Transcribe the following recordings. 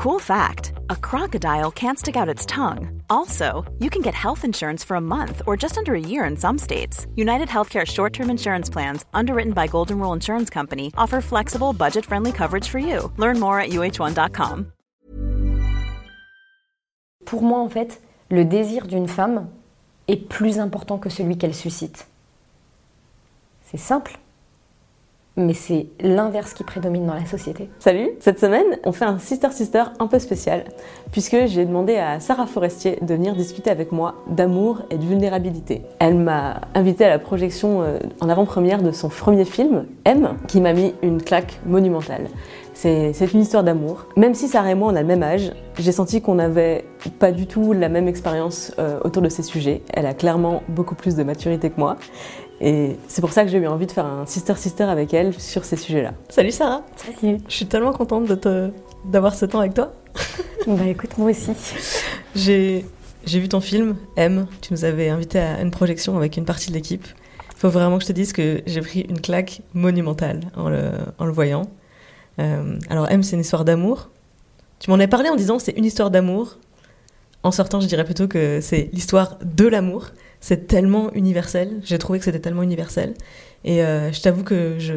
Cool fact a crocodile can't stick out its tongue. Also, you can get health insurance for a month or just under a year in some states. United Healthcare short term insurance plans, underwritten by Golden Rule Insurance Company, offer flexible, budget friendly coverage for you. Learn more at uh1.com. Pour moi, en fait, le désir d'une femme est plus important que celui qu'elle suscite. C'est simple, mais c'est l'inverse qui prédomine dans la société. Salut Cette semaine, on fait un Sister Sister un peu spécial, puisque j'ai demandé à Sarah Forestier de venir discuter avec moi d'amour et de vulnérabilité. Elle m'a invité à la projection euh, en avant-première de son premier film, M, qui m'a mis une claque monumentale. C'est une histoire d'amour. Même si Sarah et moi on a le même âge, j'ai senti qu'on n'avait pas du tout la même expérience euh, autour de ces sujets. Elle a clairement beaucoup plus de maturité que moi. Et c'est pour ça que j'ai eu envie de faire un sister-sister avec elle sur ces sujets-là. Salut Sarah Salut Je suis tellement contente d'avoir ce temps avec toi. bah écoute, moi aussi. J'ai vu ton film, M. Tu nous avais invité à une projection avec une partie de l'équipe. Il faut vraiment que je te dise que j'ai pris une claque monumentale en le, en le voyant. Euh, alors M, c'est une histoire d'amour. Tu m'en as parlé en disant c'est une histoire d'amour. En sortant, je dirais plutôt que c'est l'histoire de l'amour c'est tellement universel. J'ai trouvé que c'était tellement universel. Et euh, je t'avoue que je,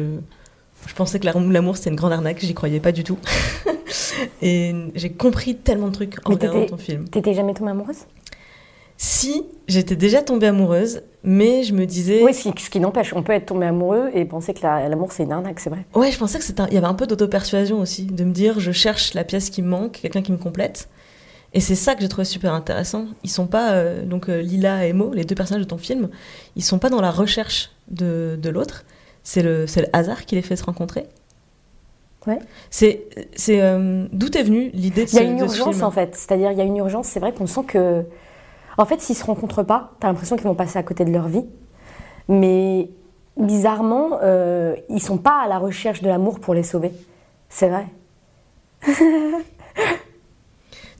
je pensais que l'amour c'était une grande arnaque, j'y croyais pas du tout. et j'ai compris tellement de trucs en regardant ton film. T'étais jamais tombée amoureuse? Si, j'étais déjà tombée amoureuse, mais je me disais. Oui, ce qui, n'empêche, on peut être tombé amoureux et penser que l'amour c'est une arnaque, c'est vrai. Ouais, je pensais que c'était, il y avait un peu d'auto-persuasion aussi, de me dire je cherche la pièce qui me manque, quelqu'un qui me complète. Et c'est ça que j'ai trouvé super intéressant. Ils sont pas, euh, donc euh, Lila et Mo, les deux personnages de ton film, ils sont pas dans la recherche de, de l'autre. C'est le, le hasard qui les fait se rencontrer. Ouais. C'est, c'est euh, d'où est venue l'idée de ce Il y a une urgence en fait. C'est-à-dire, il y a une urgence. C'est vrai qu'on sent que, en fait, s'ils se rencontrent pas, tu as l'impression qu'ils vont passer à côté de leur vie. Mais bizarrement, euh, ils sont pas à la recherche de l'amour pour les sauver. C'est vrai.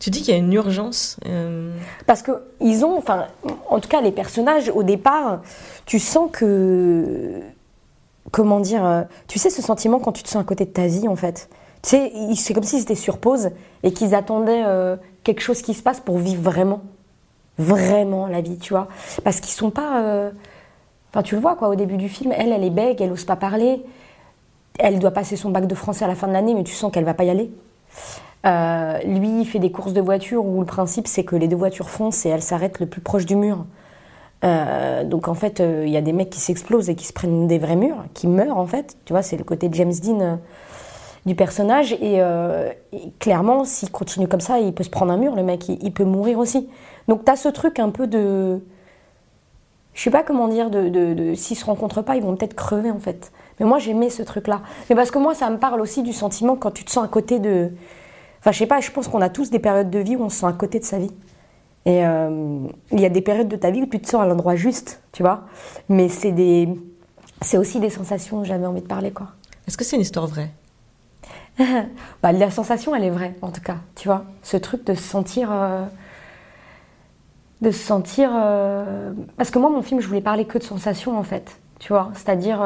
Tu dis qu'il y a une urgence. Euh, Parce que ils ont, enfin, en tout cas, les personnages au départ, tu sens que, comment dire, euh, tu sais ce sentiment quand tu te sens à côté de ta vie, en fait. Tu sais, c'est comme s'ils étaient sur pause et qu'ils attendaient euh, quelque chose qui se passe pour vivre vraiment, vraiment la vie, tu vois. Parce qu'ils sont pas, enfin, tu le vois quoi, au début du film, elle, elle est bègue, elle ose pas parler. Elle doit passer son bac de français à la fin de l'année, mais tu sens qu'elle va pas y aller. Euh, lui, il fait des courses de voitures où le principe c'est que les deux voitures foncent et elles s'arrêtent le plus proche du mur. Euh, donc en fait, euh, il y a des mecs qui s'explosent et qui se prennent des vrais murs, qui meurent en fait. Tu vois, c'est le côté James Dean du personnage. Et, clairement, s'il continue comme ça, il peut se prendre un mur, le mec, il, peut mourir aussi. Donc tu as ce truc un peu de. Je sais pas comment dire, de, de, de s'ils se rencontrent pas, ils vont peut-être crever en fait. Mais moi j'aimais ce truc-là. Mais parce que moi ça me parle aussi du sentiment quand tu te sens à côté de, Enfin, je sais pas, je pense qu'on a tous des périodes de vie où on se sent à côté de sa vie. Et euh, il y a des périodes de ta vie où tu te sens à l'endroit juste, tu vois. Mais c'est des, c'est aussi des sensations où j'avais envie de parler, quoi. Est-ce que c'est une histoire vraie? Bah, La sensation, elle est vraie, en tout cas. Tu vois, ce truc de se sentir. Euh, de se sentir. Euh, parce que moi, mon film, je voulais parler que de sensations, en fait. Tu vois, c'est-à-dire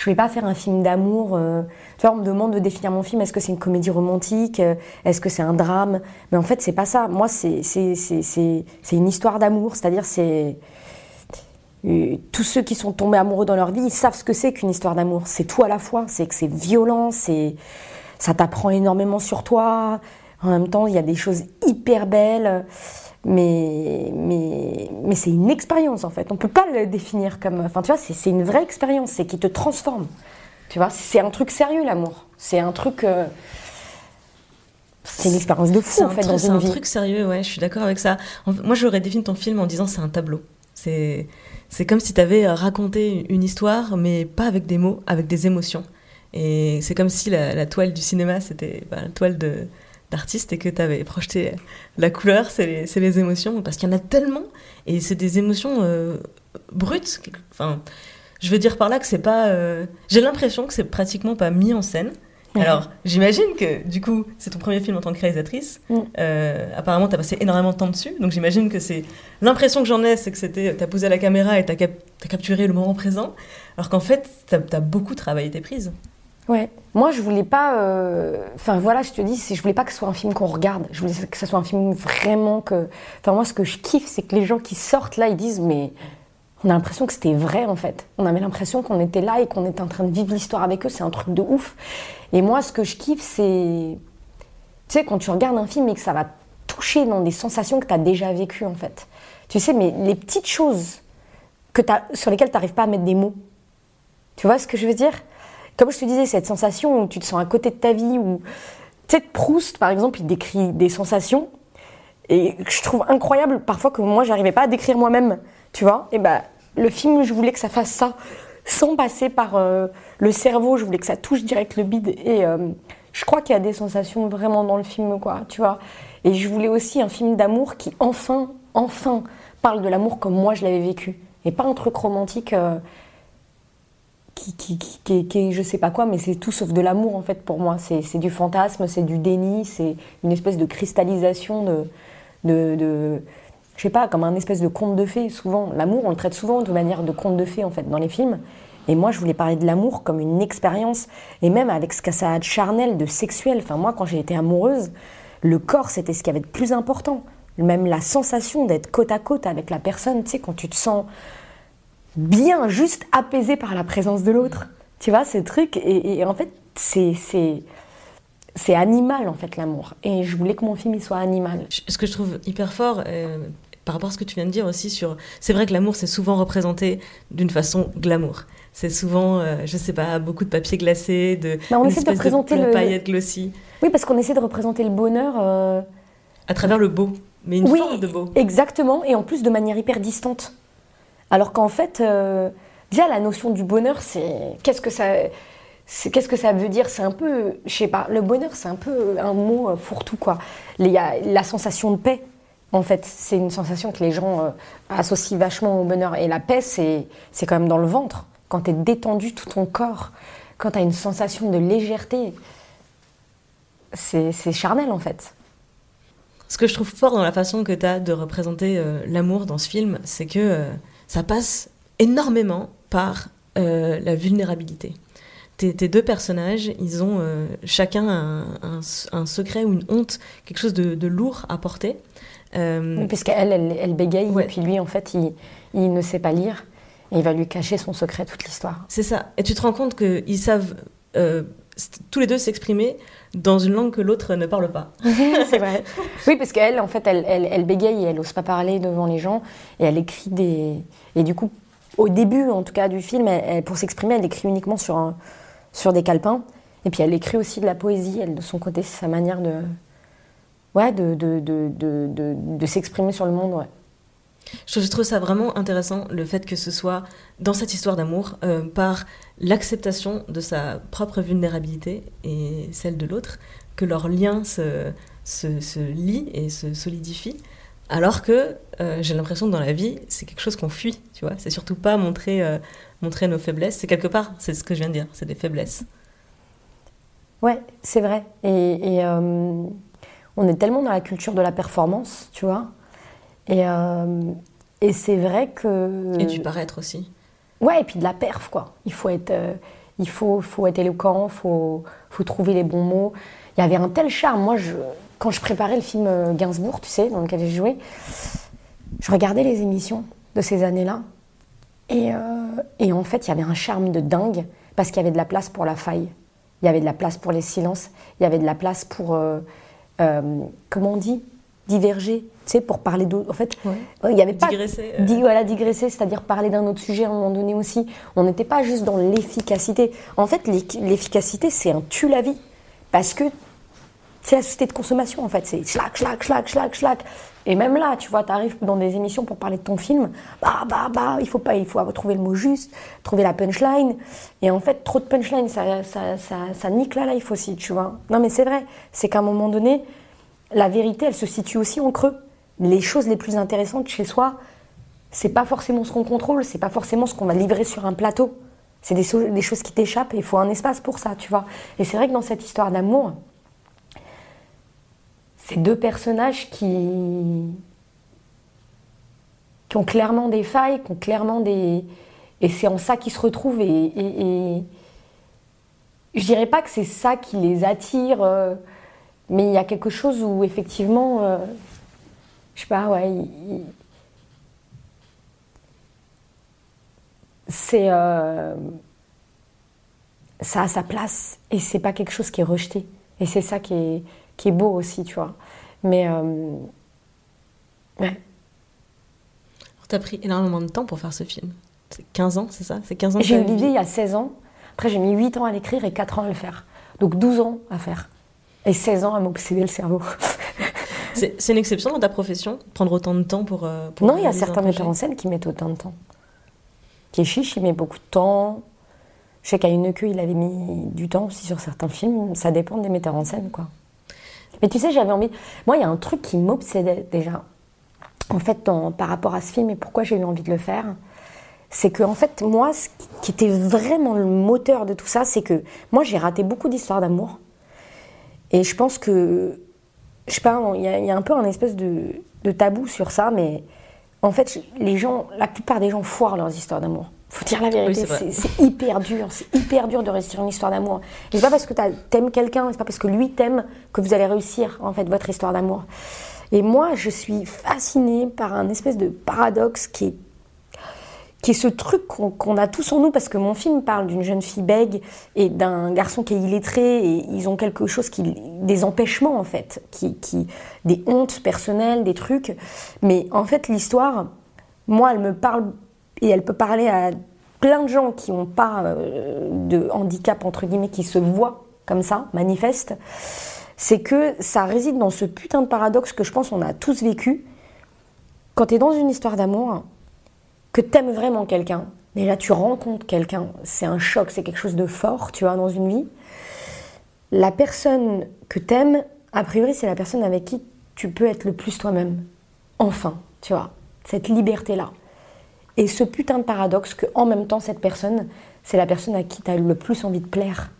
je voulais pas faire un film d'amour. Euh, tu vois, on me demande de définir mon film. Est-ce que c'est une comédie romantique euh, Est-ce que c'est un drame? Mais en fait, c'est pas ça. Moi, c'est une histoire d'amour. C'est-à-dire, c'est euh, tous ceux qui sont tombés amoureux dans leur vie, ils savent ce que c'est qu'une histoire d'amour. C'est tout à la fois. C'est que c'est violent. C'est ça t'apprend énormément sur toi. En même temps, il y a des choses hyper belles mais, mais, mais c'est une expérience en fait. On peut pas le définir comme. Enfin, tu vois, c'est une vraie expérience, c'est qui te transforme. Tu vois, c'est un truc sérieux l'amour. C'est un truc. Euh, c'est une expérience de fou en fait dans une vie. C'est un truc sérieux, ouais, je suis d'accord avec ça. Moi, j'aurais défini ton film en disant c'est un tableau. C'est c'est comme si tu avais raconté une histoire, mais pas avec des mots, avec des émotions. Et c'est comme si la, toile du cinéma, c'était bah, la toile de, d'artiste et que tu avais projeté la couleur, c'est les, les, émotions, parce qu'il y en a tellement, et c'est des émotions euh, brutes. Enfin, je veux dire par là que c'est pas. Euh, j'ai l'impression que c'est pratiquement pas mis en scène. Alors, j'imagine que du coup, c'est ton premier film en tant que réalisatrice. Mm. Euh, apparemment, tu as passé énormément de temps dessus. Donc, j'imagine que c'est. L'impression que j'en ai, c'est que c'était. Tu as posé la caméra et tu as, capturé le moment présent. Alors qu'en fait, tu as, beaucoup travaillé tes prises. Ouais. Moi, je voulais pas. euh, Enfin, voilà, je te dis, je voulais pas que ce soit un film qu'on regarde. Je voulais que ce soit un film vraiment que. Enfin, moi, ce que je kiffe, c'est que les gens qui sortent là, ils disent, mais on a l'impression que c'était vrai, en fait. On avait l'impression qu'on était là et qu'on était en train de vivre l'histoire avec eux. C'est un truc de ouf. Et moi, ce que je kiffe, c'est. Tu sais, quand tu regardes un film et que ça va toucher dans des sensations que tu as déjà vécues, en fait. Tu sais, mais les petites choses que t'as- sur lesquelles tu n'arrives pas à mettre des mots. Tu vois ce que je veux dire? Comme je te disais, cette sensation où tu te sens à côté de ta vie, où. Tu sais, Proust, par exemple, il décrit des sensations. Et je trouve incroyable parfois que moi, j'arrivais pas à décrire moi-même. Tu vois Et ben, le film, je voulais que ça fasse ça, sans passer par euh, le cerveau. Je voulais que ça touche direct le bide. Et euh, je crois qu'il y a des sensations vraiment dans le film, quoi. Tu vois Et je voulais aussi un film d'amour qui, enfin, enfin, parle de l'amour comme moi, je l'avais vécu. Et pas un truc romantique. euh, qui, qui, qui, qui- qui- je sais pas quoi, mais c'est tout sauf de l'amour en fait pour moi. C'est du fantasme, c'est du déni, c'est une espèce de cristallisation de, de, de- je sais pas, comme un espèce de conte de fées. Souvent, l'amour, on le traite souvent de manière de conte de fées en fait dans les films. Et moi, je voulais parler de l'amour comme une expérience, et même avec ce que ça a de charnel, de sexuel. Enfin, moi, quand j'ai été amoureuse, le corps, c'était ce qu'il y avait de plus important. Même la sensation d'être côte à côte avec la personne, tu sais, quand tu te sens bien, juste apaisé par la présence de l'autre. Tu vois, ce truc. Et, et en fait, c'est, c'est, animal, en fait, l'amour. Et je voulais que mon film, il soit animal. Ce que je trouve hyper fort, euh, par rapport à ce que tu viens de dire aussi sur... C'est vrai que l'amour, c'est souvent représenté d'une façon glamour. C'est souvent, euh, je sais pas, beaucoup de papier glacé, de, Mais on une essaie de représenter le- paillettes glossy, Oui, parce qu'on essaie de représenter le bonheur. euh, à travers le beau, mais une oui, forme de beau. exactement. Et en plus, de manière hyper distante. Alors qu'en fait, euh, déjà, la notion du bonheur, c'est. Qu'est-ce que ça. Qu'est-ce que ça veut dire? C'est un peu, je sais pas, le bonheur, c'est un peu un mot euh, fourre-tout, quoi. Il y a la sensation de paix, en fait, c'est une sensation que les gens euh, associent vachement au bonheur. Et la paix, c'est quand même dans le ventre. Quand tu es détendu tout ton corps, quand tu as une sensation de légèreté, c'est charnel, en fait. Ce que je trouve fort dans la façon que tu as de représenter l'amour dans ce film, c'est que ça passe énormément par euh, la vulnérabilité. Tes, tes deux personnages, ils ont euh, chacun un, un- un secret ou une honte, quelque chose de, de lourd à porter. Euh, Oui, Puisqu'elle, elle, elle bégaye, Ouais. et puis lui, en fait, il, il ne sait pas lire, et il va lui cacher son secret toute l'histoire. C'est ça. Et tu te rends compte qu'ils savent euh, tous les deux s'exprimer dans une langue que l'autre ne parle pas. c'est vrai. Oui, parce qu'elle, en fait, elle, elle, bégaye, et elle n'ose pas parler devant les gens, et elle écrit des... Et du coup, au début, en tout cas, du film, elle- pour s'exprimer, elle écrit uniquement sur, sur des calepins, et puis elle écrit aussi de la poésie, elle, de son côté, c'est sa manière de... Ouais, de, de, de, de s'exprimer sur le monde, ouais. Je trouve ça vraiment intéressant, le fait que ce soit dans cette histoire d'amour, euh, par l'acceptation de sa propre vulnérabilité et celle de l'autre, que leur lien se, se, se lie et se solidifie. Alors que euh, j'ai l'impression que dans la vie, c'est quelque chose qu'on fuit, tu vois. C'est surtout pas montrer, euh, montrer nos faiblesses. C'est quelque part, c'est ce que je viens de dire, c'est des faiblesses. Ouais, c'est vrai. Et, et, on est tellement dans la culture de la performance, tu vois. Et, euh, et c'est vrai que. Et du paraître aussi. Ouais, et puis de la perf, quoi. Il faut être, euh, il faut, faut être éloquent, il faut, faut trouver les bons mots. Il y avait un tel charme. Moi, je, quand je préparais le film euh, Gainsbourg, tu sais, dans lequel j'ai joué, je regardais les émissions de ces années-là. Et, euh, et en fait, il y avait un charme de dingue parce qu'il y avait de la place pour la faille. Il y avait de la place pour les silences. Il y avait de la place pour, euh, euh, comment on dit? Diverger, sais, pour parler d'autres. En fait, il y avait pas. Digresser, euh. Di- voilà, digresser, c'est-à-dire parler d'un autre sujet à un moment donné aussi. On n'était pas juste dans l'efficacité. En fait, l'eff- l'efficacité, c'est un tue la vie. Parce que c'est la société de consommation, en fait. C'est schlac, schlac, schlac, schlac, schlac. Et même là, tu vois, tu arrives dans des émissions pour parler de ton film, bah, bah, bah, il faut pas, il faut trouver le mot juste, trouver la punchline. Et en fait, trop de punchline, ça, ça, ça, ça nique la life aussi, tu vois. Non, mais c'est vrai. C'est qu'à un moment donné, la vérité, elle se situe aussi en creux. Les choses les plus intéressantes chez soi, c'est pas forcément ce qu'on contrôle, c'est pas forcément ce qu'on va livrer sur un plateau. C'est des, des choses qui t'échappent et il faut un espace pour ça, tu vois. Et c'est vrai que dans cette histoire d'amour, c'est deux personnages qui, qui ont clairement des failles, qui ont clairement des. Et c'est en ça qu'ils se retrouvent. Et, et, et- je dirais pas que c'est ça qui les attire, euh, mais il y a quelque chose où effectivement, euh, je sais pas, ouais, il- c'est euh, ça a sa place et c'est pas quelque chose qui est rejeté et c'est ça qui est qui est beau aussi, tu vois. Mais euh, ouais. Alors, T'as pris énormément de temps pour faire ce film. C'est 15 ans, c'est ça? C'est 15 ans J'ai eu l'idée il y a 16 ans. Après, j'ai mis 8 ans à l'écrire et 4 ans à le faire. Donc 12 ans à faire. Et 16 ans à m'obséder le cerveau. C'est une exception dans ta profession, prendre autant de temps pour. euh, pour non, il y a certains metteurs en scène qui mettent autant de temps. Keshish, il met beaucoup de temps. Je sais qu'à une queue, il avait mis du temps aussi sur certains films. Ça dépend des metteurs en scène, quoi. Mais tu sais, j'avais envie. Moi, il y a un truc qui m'obsédait déjà. En fait, dans- par rapport à ce film et pourquoi j'ai eu envie de le faire, c'est que en fait, moi, ce qui était vraiment le moteur de tout ça, c'est que moi, j'ai raté beaucoup d'histoires d'amour. Et je pense que, je sais pas, il y, a- il y a un peu un espèce de, de tabou sur ça, mais en fait, les gens, la plupart des gens foirent leurs histoires d'amour. Faut dire la vérité, c'est hyper dur, c'est hyper dur de réussir une histoire d'amour. Et c'est pas parce que t'aimes quelqu'un, c'est pas parce que lui t'aime que vous allez réussir en fait votre histoire d'amour. Et moi, je suis fascinée par un espèce de paradoxe qui est qui est ce truc qu'on a tous en nous, parce que mon film parle d'une jeune fille bègue et d'un garçon qui est illettré, et ils ont quelque chose qui. des empêchements en fait, qui, des hontes personnelles, des trucs. Mais en fait, l'histoire, moi, elle me parle, et elle peut parler à plein de gens qui n'ont pas euh, de handicap, entre guillemets, qui se voient comme ça, manifestent. C'est que ça réside dans ce putain de paradoxe que je pense on a tous vécu. Quand tu es dans une histoire d'amour, que t'aimes vraiment quelqu'un, déjà tu rencontres quelqu'un, c'est un choc, c'est quelque chose de fort, tu vois, dans une vie. La personne que t'aimes, a priori, c'est la personne avec qui tu peux être le plus toi-même. Enfin, tu vois, cette liberté-là. Et ce putain de paradoxe que, en même temps, cette personne, c'est la personne à qui tu as le plus envie de plaire.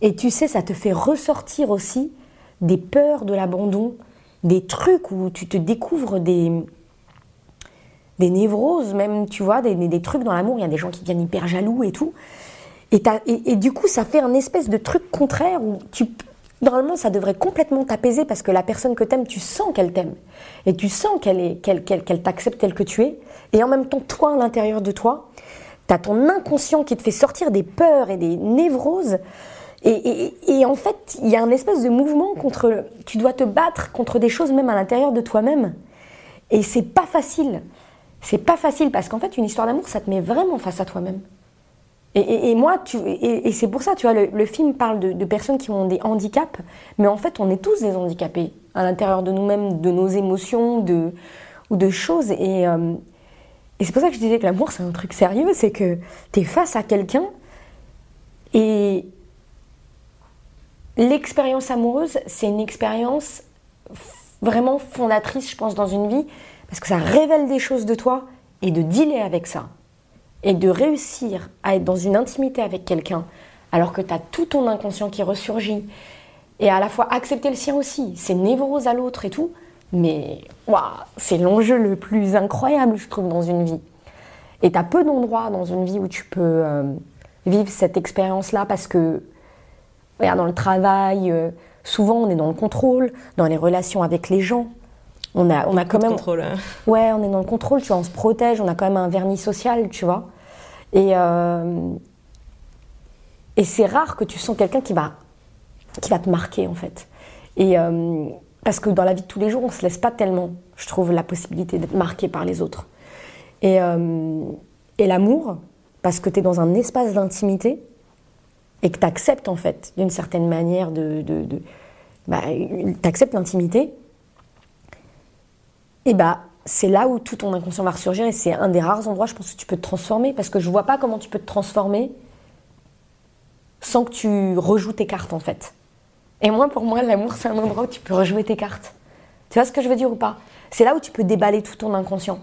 Et tu sais, ça te fait ressortir aussi des peurs de l'abandon, des trucs où tu te découvres des, des névroses, même, tu vois, des, des- trucs dans l'amour. Il y a des gens qui deviennent hyper jaloux et tout. Et, et- et du coup, ça fait un espèce de truc contraire où tu. Normalement, ça devrait complètement t'apaiser parce que la personne que t'aimes, tu sens qu'elle t'aime. Et tu sens qu'elle qu'elle qu'elle- qu'elle t'accepte tel que tu es. Et en même temps, toi, à l'intérieur de toi, t'as ton inconscient qui te fait sortir des peurs et des névroses. Et, et- en fait, il y a un espèce de mouvement contre. Tu dois te battre contre des choses même à l'intérieur de toi-même. Et c'est pas facile. C'est pas facile parce qu'en fait, une histoire d'amour, ça te met vraiment face à toi-même. Et, moi, tu, et, c'est pour ça, tu vois, le, film parle de, personnes qui ont des handicaps, mais en fait, on est tous des handicapés à l'intérieur de nous-mêmes, de nos émotions, de, ou de choses. Et, euh, c'est pour ça que je disais que l'amour, c'est un truc sérieux, c'est que tu es face à quelqu'un et l'expérience amoureuse, c'est une expérience vraiment fondatrice, je pense, dans une vie, parce que ça révèle des choses de toi et de dealer avec ça. Et de réussir à être dans une intimité avec quelqu'un, alors que tu as tout ton inconscient qui ressurgit, et à la fois accepter le sien aussi, c'est névrose à l'autre et tout, mais waouh, c'est l'enjeu le plus incroyable, je trouve, dans une vie. Et tu as peu d'endroits dans une vie où tu peux euh, vivre cette expérience-là, parce que Regarde, dans le travail, euh, souvent on est dans le contrôle, dans les relations avec les gens. On a, on a quand même. contrôle. hein. Ouais, on est dans le contrôle, tu vois, on se protège, on a quand même un vernis social, tu vois. Et, euh, et c'est rare que tu sens quelqu'un qui va, qui va te marquer, en fait. Et euh, parce que dans la vie de tous les jours, on se laisse pas tellement, je trouve, la possibilité d'être marqué par les autres. Et, euh, et l'amour, parce que tu es dans un espace d'intimité et que tu acceptes, en fait, d'une certaine manière, de. de, de bah, tu acceptes l'intimité, et bah c'est là où tout ton inconscient va ressurgir et c'est un des rares endroits, je pense, où tu peux te transformer parce que je vois pas comment tu peux te transformer sans que tu rejoues tes cartes en fait. Et moi, pour moi, l'amour, c'est un endroit où tu peux rejouer tes cartes. Tu vois ce que je veux dire ou pas? C'est là où tu peux déballer tout ton inconscient.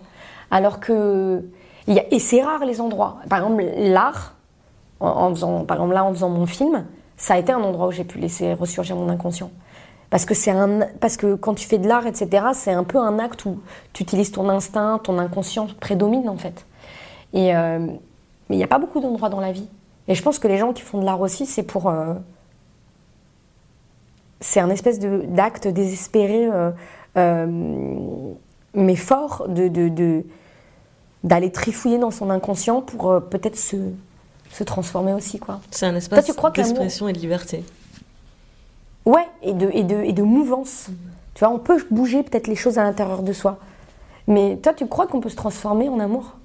Alors que. et c'est rare les endroits. Par exemple, l'art, en faisant, par exemple là, en faisant mon film, ça a été un endroit où j'ai pu laisser ressurgir mon inconscient. Parce que, c'est un, parce que quand tu fais de l'art, etc., c'est un peu un acte où tu utilises ton instinct, ton inconscient prédomine en fait. Et, euh, mais il n'y a pas beaucoup d'endroits dans la vie Et je pense que les gens qui font de l'art aussi, c'est pour. euh, c'est un espèce de- d'acte désespéré, euh, mais fort, de, de, de- d'aller trifouiller dans son inconscient pour euh, peut-être se, se transformer aussi, quoi. C'est un espace d'expression et de liberté. Ouais, et de, et de, et de mouvance. Tu vois, on peut bouger peut-être les choses à l'intérieur de soi. Mais toi, tu crois qu'on peut se transformer en amour?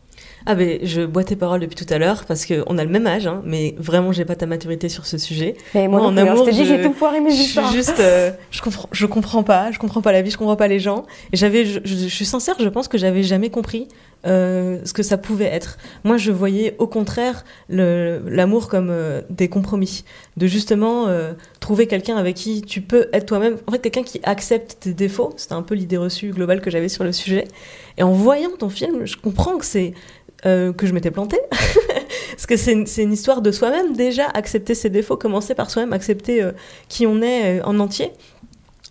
Ah ben, je bois tes paroles depuis tout à l'heure parce qu'on a le même âge, hein, mais vraiment, j'ai pas ta maturité sur ce sujet. Mais moi, Moi, non en hein. amour, je te dis, j'ai tout foiré mes histoires. juste, euh, je comprends, je comprends pas, je comprends pas la vie, je comprends pas les gens. Et j'avais, je, je- je suis sincère, je pense que j'avais jamais compris euh, ce que ça pouvait être. Moi, je voyais au contraire l'amour comme euh, des compromis, de justement euh, trouver quelqu'un avec qui tu peux être toi-même. En fait, quelqu'un qui accepte tes défauts. C'était un peu l'idée reçue globale que j'avais sur le sujet. Et en voyant ton film, je comprends que c'est que je m'étais plantée. Parce que c'est une, une histoire de soi-même, déjà, accepter ses défauts, commencer par soi-même, accepter qui on est en entier.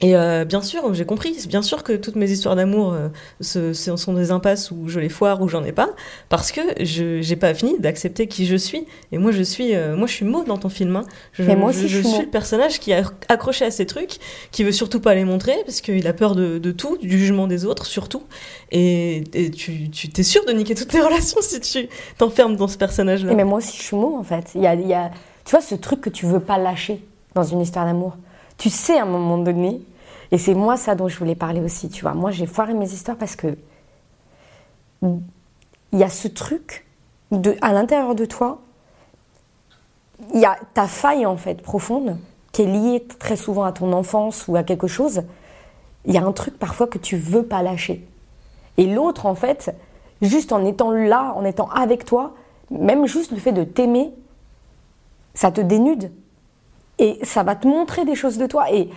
Et euh, bien sûr, j'ai compris, bien sûr que toutes mes histoires d'amour euh, ce- ce sont des impasses où je les foire ou j'en ai pas, parce que je j'ai pas fini d'accepter qui je suis. Et moi, je suis, euh, moi, je suis Maud dans ton film. hein. Je, Mais moi aussi, je, je suis suis Maud. le personnage qui est accroché à ces trucs, qui veut surtout pas les montrer, parce qu'il a peur de, de tout, du jugement des autres surtout. Et, et tu, tu t'es sûr de niquer toutes tes relations si tu t'enfermes dans ce personnage-là. Mais moi aussi, je suis mot, en fait. Il y a, il y a- tu vois, ce truc que tu veux pas lâcher dans une histoire d'amour. Tu sais, à un moment donné, et c'est moi ça dont je voulais parler aussi, tu vois. Moi, j'ai foiré mes histoires parce que il y a ce truc à l'intérieur de toi, il y a ta faille, en fait, profonde, qui est liée très souvent à ton enfance ou à quelque chose. Il y a un truc parfois que tu veux pas lâcher. Et l'autre, en fait, juste en étant là, en étant avec toi, même juste le fait de t'aimer, ça te dénude. Et ça va te montrer des choses de toi. Et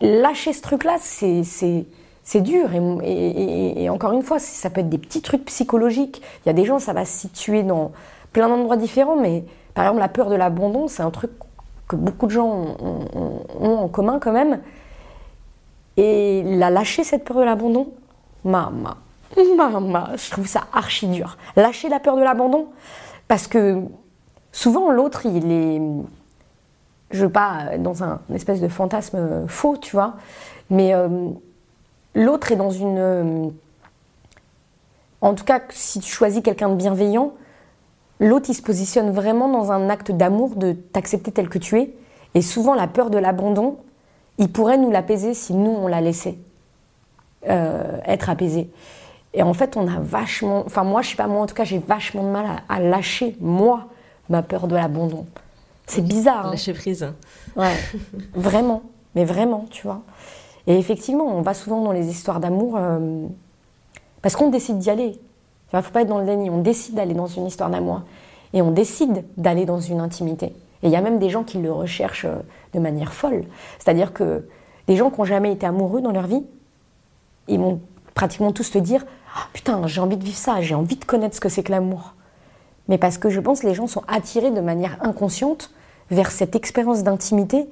lâcher ce truc-là, c'est, c'est, dur. Et, encore une fois, ça peut être des petits trucs psychologiques. Il y a des gens, ça va se situer dans plein d'endroits différents. Mais par exemple, la peur de l'abandon, c'est un truc que beaucoup de gens ont, ont- ont en commun quand même. Et la lâcher cette peur de l'abandon, maman, maman, je trouve ça archi dur. Lâcher la peur de l'abandon, parce que souvent l'autre, il est, je veux pas euh, dans un espèce de fantasme euh, faux, tu vois, mais euh, l'autre est dans une, en tout cas, si tu choisis quelqu'un de bienveillant, l'autre il se positionne vraiment dans un acte d'amour, de t'accepter tel que tu es, et souvent la peur de l'abandon, il pourrait nous l'apaiser si nous on la euh, être apaisé. Et en fait, on a vachement. Enfin, moi, je sais pas, moi en tout cas, j'ai vachement de mal à lâcher, moi, ma peur de l'abandon. C'est bizarre. hein. Lâcher prise. Ouais, vraiment, mais vraiment, tu vois. Et effectivement, on va souvent dans les histoires d'amour euh, parce qu'on décide d'y aller. Il ne faut pas être dans le déni. On décide d'aller dans une histoire d'amour et on décide d'aller dans une intimité. Et il y a même des gens qui le recherchent euh, de manière folle. C'est-à-dire que des gens qui n'ont jamais été amoureux dans leur vie, ils vont pratiquement tous te dire Ah, Putain, j'ai envie de vivre ça, j'ai envie de connaître ce que c'est que l'amour. Mais parce que je pense que les gens sont attirés de manière inconsciente vers cette expérience d'intimité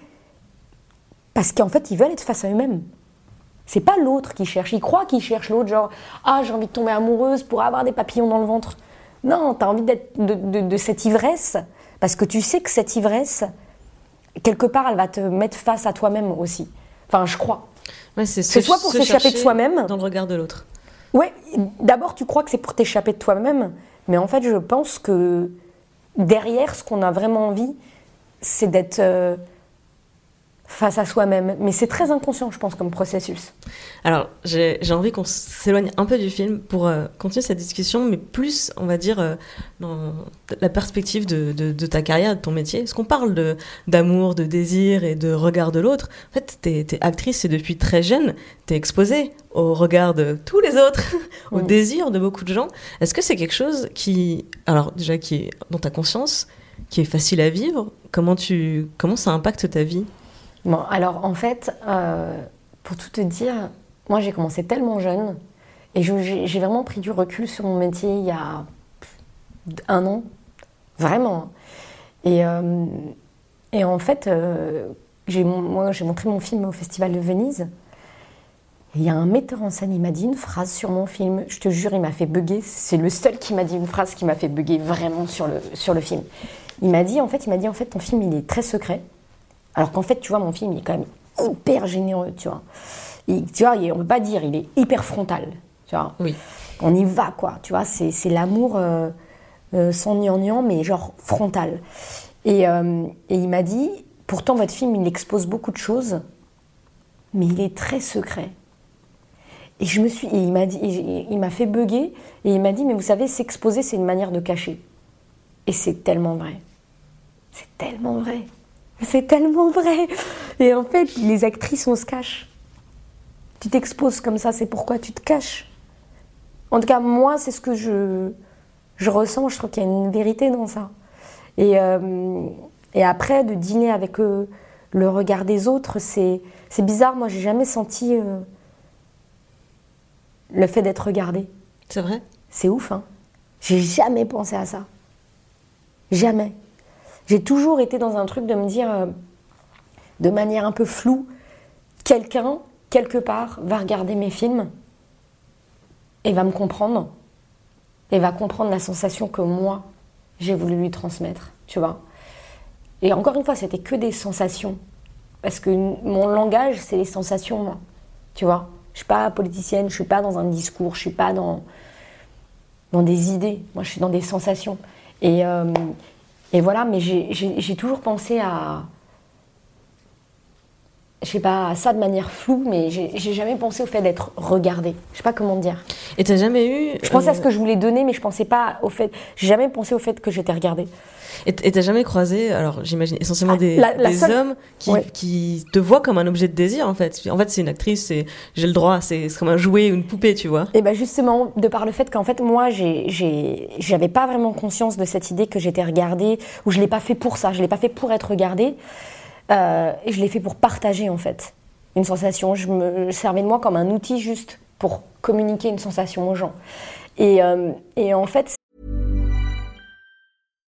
parce qu'en fait, ils veulent être face à eux-mêmes. C'est pas l'autre qui cherche. Ils croient qu'ils cherchent l'autre, genre Ah, j'ai envie de tomber amoureuse pour avoir des papillons dans le ventre. Non, tu as envie d'être de, de- de cette ivresse parce que tu sais que cette ivresse, quelque part, elle va te mettre face à toi-même aussi. Enfin, je crois. Ouais, c'est soit pour s'échapper de soi-même. Dans le regard de l'autre. Ouais, d'abord tu crois que c'est pour t'échapper de toi-même, mais en fait je pense que derrière ce qu'on a vraiment envie, c'est d'être euh, face à soi-même. Mais c'est très inconscient, je pense, comme processus. Alors, j'ai envie qu'on s'éloigne un peu du film pour euh, continuer cette discussion, mais plus, on va dire, euh, dans la perspective de, de- de ta carrière, de ton métier. Est-ce qu'on parle d'amour, de, désir et de regard de l'autre En fait, t'es es actrice et depuis très jeune, t'es exposée au regard de tous les autres, au désir de beaucoup de gens. Est-ce que c'est quelque chose qui, alors déjà, qui est dans ta conscience, qui est facile à vivre Comment, tu, comment ça impacte ta vie? Bon, alors en fait, euh, pour tout te dire, moi j'ai commencé tellement jeune et j'ai vraiment pris du recul sur mon métier il y a un an, vraiment. Et, euh, et en fait, euh, moi j'ai montré mon film au Festival de Venise. Il y a un metteur en scène, il m'a dit une phrase sur mon film. Je te jure, il m'a fait bugger. C'est le seul qui m'a dit une phrase qui m'a fait bugger vraiment sur le, sur le film. Il m'a dit, en fait, il m'a dit, en fait, ton film, il est très secret. Alors qu'en fait, tu vois, mon film, il est quand même hyper généreux, tu vois. tu vois, on peut pas dire, il est hyper frontal, tu vois. Oui. On y va, quoi, tu vois, c'est l'amour euh, euh, sans gnangnan, mais genre frontal. Et, euh, et il m'a dit, pourtant, votre film, il expose beaucoup de choses, mais il est très secret. Et je me suis, et il m'a dit, il m'a fait bugger, et il m'a dit, mais vous savez, s'exposer, c'est une manière de cacher. Et c'est tellement vrai. C'est tellement vrai. C'est tellement vrai. Et en fait, les actrices, on se cache. Tu t'exposes comme ça, c'est pourquoi tu te caches. En tout cas, moi, c'est ce que je, je ressens. Je trouve qu'il y a une vérité dans ça. Et, euh, et après, de dîner avec eux, le regard des autres, c'est bizarre. Moi, j'ai jamais senti euh, le fait d'être regardée. C'est vrai? C'est ouf, hein. J'ai jamais pensé à ça. Jamais. J'ai toujours été dans un truc de me dire, euh, de manière un peu floue, quelqu'un, quelque part, va regarder mes films et va me comprendre et va comprendre la sensation que moi, j'ai voulu lui transmettre, tu vois. Et encore une fois, c'était que des sensations. Parce que mon langage, c'est les sensations, moi. Tu vois Je suis pas politicienne, je suis pas dans un discours, je suis pas dans, dans des idées. Moi, je suis dans des sensations. Et, euh, et voilà, mais j'ai toujours pensé à. Je sais pas, à ça de manière floue, mais j'ai jamais pensé au fait d'être regardée. Je sais pas comment dire. Et t'as jamais eu. Je pensais à ce euh, que je voulais donner, mais je pensais pas au fait. J'ai jamais pensé au fait que j'étais regardée. Et t'as jamais croisé, alors j'imagine essentiellement ah, des, hommes qui, qui, te voient comme un objet de désir en fait. En fait, c'est une actrice, j'ai le droit, c'est comme un jouet ou une poupée, tu vois. Et bien justement, de par le fait qu'en fait, moi, j'avais pas vraiment conscience de cette idée que j'étais regardée, ou je l'ai pas fait pour ça, je l'ai pas fait pour être regardée, euh, et je l'ai fait pour partager en fait une sensation. Je me servais de moi comme un outil juste pour communiquer une sensation aux gens. Et, euh, et en fait,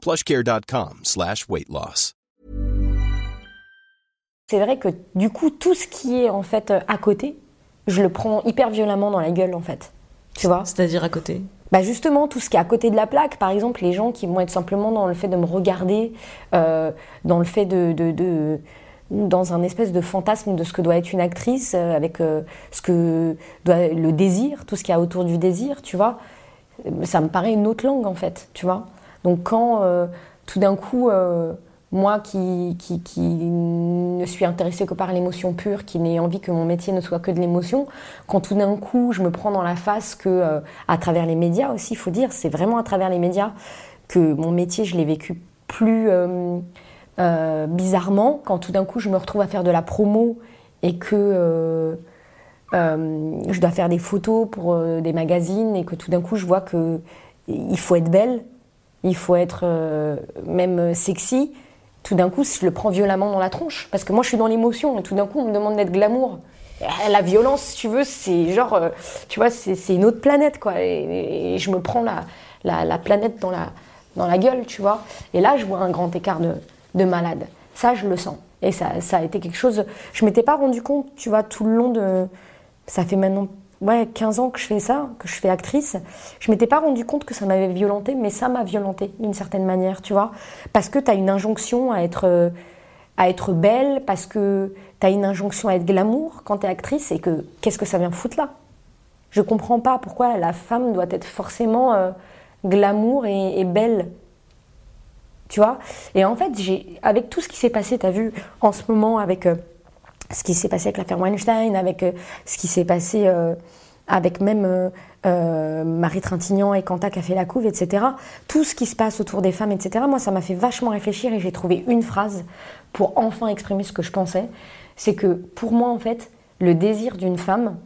plushcare.com slash weight loss. C'est vrai que du coup, tout ce qui est en fait à côté, je le prends hyper violemment dans la gueule en fait. Tu vois? C'est-à-dire à côté? Bah justement, tout ce qui est à côté de la plaque, par exemple, les gens qui vont être simplement dans le fait de me regarder, euh, dans le fait de, de, de, dans un espèce de fantasme de ce que doit être une actrice, euh, avec euh, ce que doit le désir, tout ce qu'il y a autour du désir, tu vois? Ça me paraît une autre langue en fait, tu vois? Donc quand euh, tout d'un coup, euh, moi qui, qui, ne suis intéressée que par l'émotion pure, qui n'ai envie que mon métier ne soit que de l'émotion, quand tout d'un coup je me prends dans la face que, euh, à travers les médias aussi, il faut dire, c'est vraiment à travers les médias que mon métier, je l'ai vécu plus bizarrement, quand tout d'un coup je me retrouve à faire de la promo et que je dois faire des photos pour des magazines et que tout d'un coup je vois que il faut être belle il faut être euh, même sexy, tout d'un coup, je le prends violemment dans la tronche. Parce que moi, je suis dans l'émotion, et tout d'un coup, on me demande d'être glamour. La violence, tu veux, c'est genre, euh, tu vois, c'est une autre planète, quoi. Et, je me prends la, la, planète dans la, dans la gueule, tu vois. Et là, je vois un grand écart de, de malade. Ça, je le sens. Et ça, ça a été quelque chose. Je m'étais pas rendu compte, tu vois, tout le long de. Ça fait maintenant ouais, 15 ans que je fais ça, que je fais actrice, je m'étais pas rendu compte que ça m'avait violenté, mais ça m'a violenté d'une certaine manière, tu vois. Parce que tu as une injonction à être, euh, à être belle, parce que tu as une injonction à être glamour quand tu es actrice, et que qu'est-ce que ça vient foutre là? Je comprends pas pourquoi la femme doit être forcément euh, glamour et, belle. Tu vois? Et en fait, avec tout ce qui s'est passé, tu as vu en ce moment avec. Euh, ce qui s'est passé avec l'affaire Weinstein, avec euh, ce qui s'est passé euh, avec même euh, Marie Trintignant et Quentin qui a fait la couve, etc. Tout ce qui se passe autour des femmes, etc. Moi, ça m'a fait vachement réfléchir et j'ai trouvé une phrase pour enfin exprimer ce que je pensais. C'est que pour moi, en fait, le désir d'une femme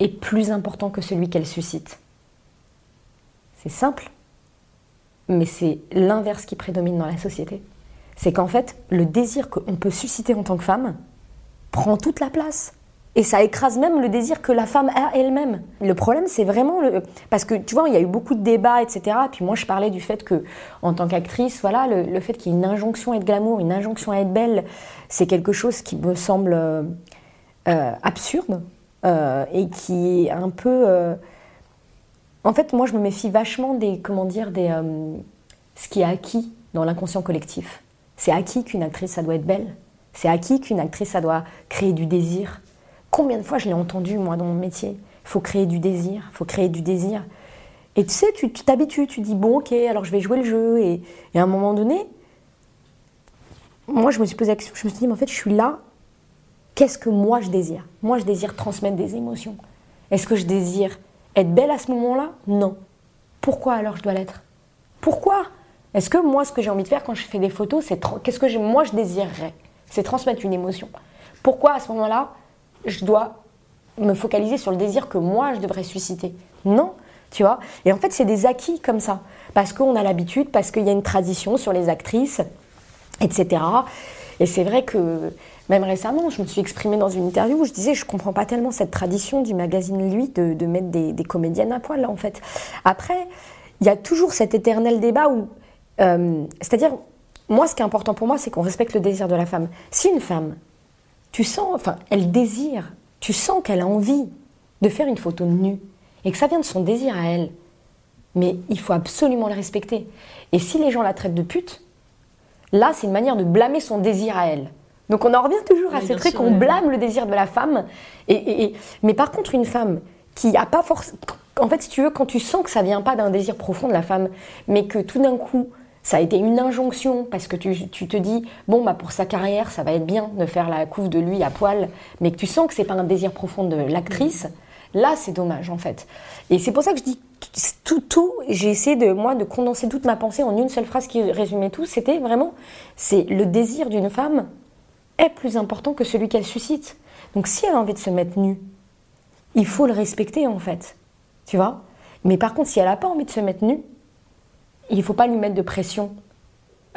est plus important que celui qu'elle suscite. C'est simple, mais c'est l'inverse qui prédomine dans la société. c'est qu'en fait, le désir qu'on peut susciter en tant que femme prend toute la place. Et ça écrase même le désir que la femme a elle-même. Le problème, c'est vraiment le... parce que tu vois, il y a eu beaucoup de débats, etc. Puis moi, je parlais du fait que, en tant qu'actrice, voilà, le, fait qu'il y ait une injonction à être glamour, une injonction à être belle, c'est quelque chose qui me semble euh, euh, absurde euh, et qui est un peu. En fait, moi, je me méfie vachement des, comment dire, des, ce qui est acquis dans l'inconscient collectif. C'est acquis qu'une actrice, ça doit être belle. C'est acquis qu'une actrice, ça doit créer du désir? Combien de fois je l'ai entendu, moi, dans mon métier? Faut créer du désir, faut créer du désir. Et tu sais, tu t'habitues, tu dis, bon, ok, alors je vais jouer le jeu. Et, à un moment donné, moi, je me suis posé la question, je me suis dit, mais en fait, je suis là, qu'est-ce que moi je désire? Moi, je désire transmettre des émotions. Est-ce que je désire être belle à ce moment-là? Non. Pourquoi alors je dois l'être? Pourquoi? Est-ce que moi, ce que j'ai envie de faire quand je fais des photos, c'est qu'est-ce que moi je désirerais? C'est transmettre une émotion. Pourquoi à ce moment-là, je dois me focaliser sur le désir que moi je devrais susciter? Non, tu vois. Et en fait, c'est des acquis comme ça, parce qu'on a l'habitude, parce qu'il y a une tradition sur les actrices, etc. Et c'est vrai que même récemment, je me suis exprimée dans une interview où je disais je comprends pas tellement cette tradition du magazine Lui de, mettre des, comédiennes à poil, en fait. Après, il y a toujours cet éternel débat où euh, c'est-à-dire, moi, ce qui est important pour moi, c'est qu'on respecte le désir de la femme. Si une femme, tu sens, enfin, elle désire, tu sens qu'elle a envie de faire une photo nue, et que ça vient de son désir à elle, mais il faut absolument le respecter. Et si les gens la traitent de pute, là, c'est une manière de blâmer son désir à elle. Donc on en revient toujours à ce truc qu'on blâme le désir de la femme. Et, mais par contre, une femme qui a pas forcément... En fait, si tu veux, quand tu sens que ça vient pas d'un désir profond de la femme, mais que tout d'un coup, ça a été une injonction parce que tu, te dis, bon, bah pour sa carrière, ça va être bien de faire la couve de lui à poil, mais que tu sens que c'est pas un désir profond de l'actrice, là, c'est dommage en fait. Et c'est pour ça que je dis tout, tout, j'ai essayé de, moi, de condenser toute ma pensée en une seule phrase qui résumait tout. C'était vraiment, c'est le désir d'une femme est plus important que celui qu'elle suscite. Donc si elle a envie de se mettre nue, il faut le respecter en fait. Tu vois? Mais par contre, si elle n'a pas envie de se mettre nue, il ne faut pas lui mettre de pression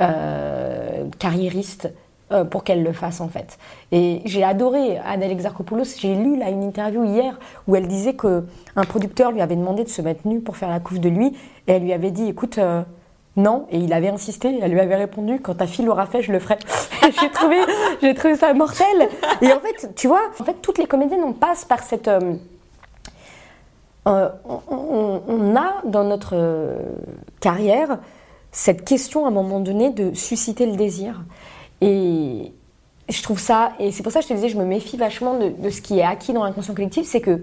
euh, carriériste euh, pour qu'elle le fasse en fait. Et j'ai adoré Adèle Exarchopoulos, j'ai lu là une interview hier où elle disait que un producteur lui avait demandé de se mettre nu pour faire la couve de lui. Et elle lui avait dit écoute euh, non. Et il avait insisté, elle lui avait répondu quand ta fille l'aura fait je le ferai. j'ai trouvé j'ai trouvé ça mortel. Et en fait tu vois en fait toutes les comédiennes on passe par cette euh, on, a dans notre euh, carrière cette question à un moment donné de susciter le désir. Et je trouve ça, et c'est pour ça que je te disais, je me méfie vachement de, ce qui est acquis dans l'inconscient collectif, c'est que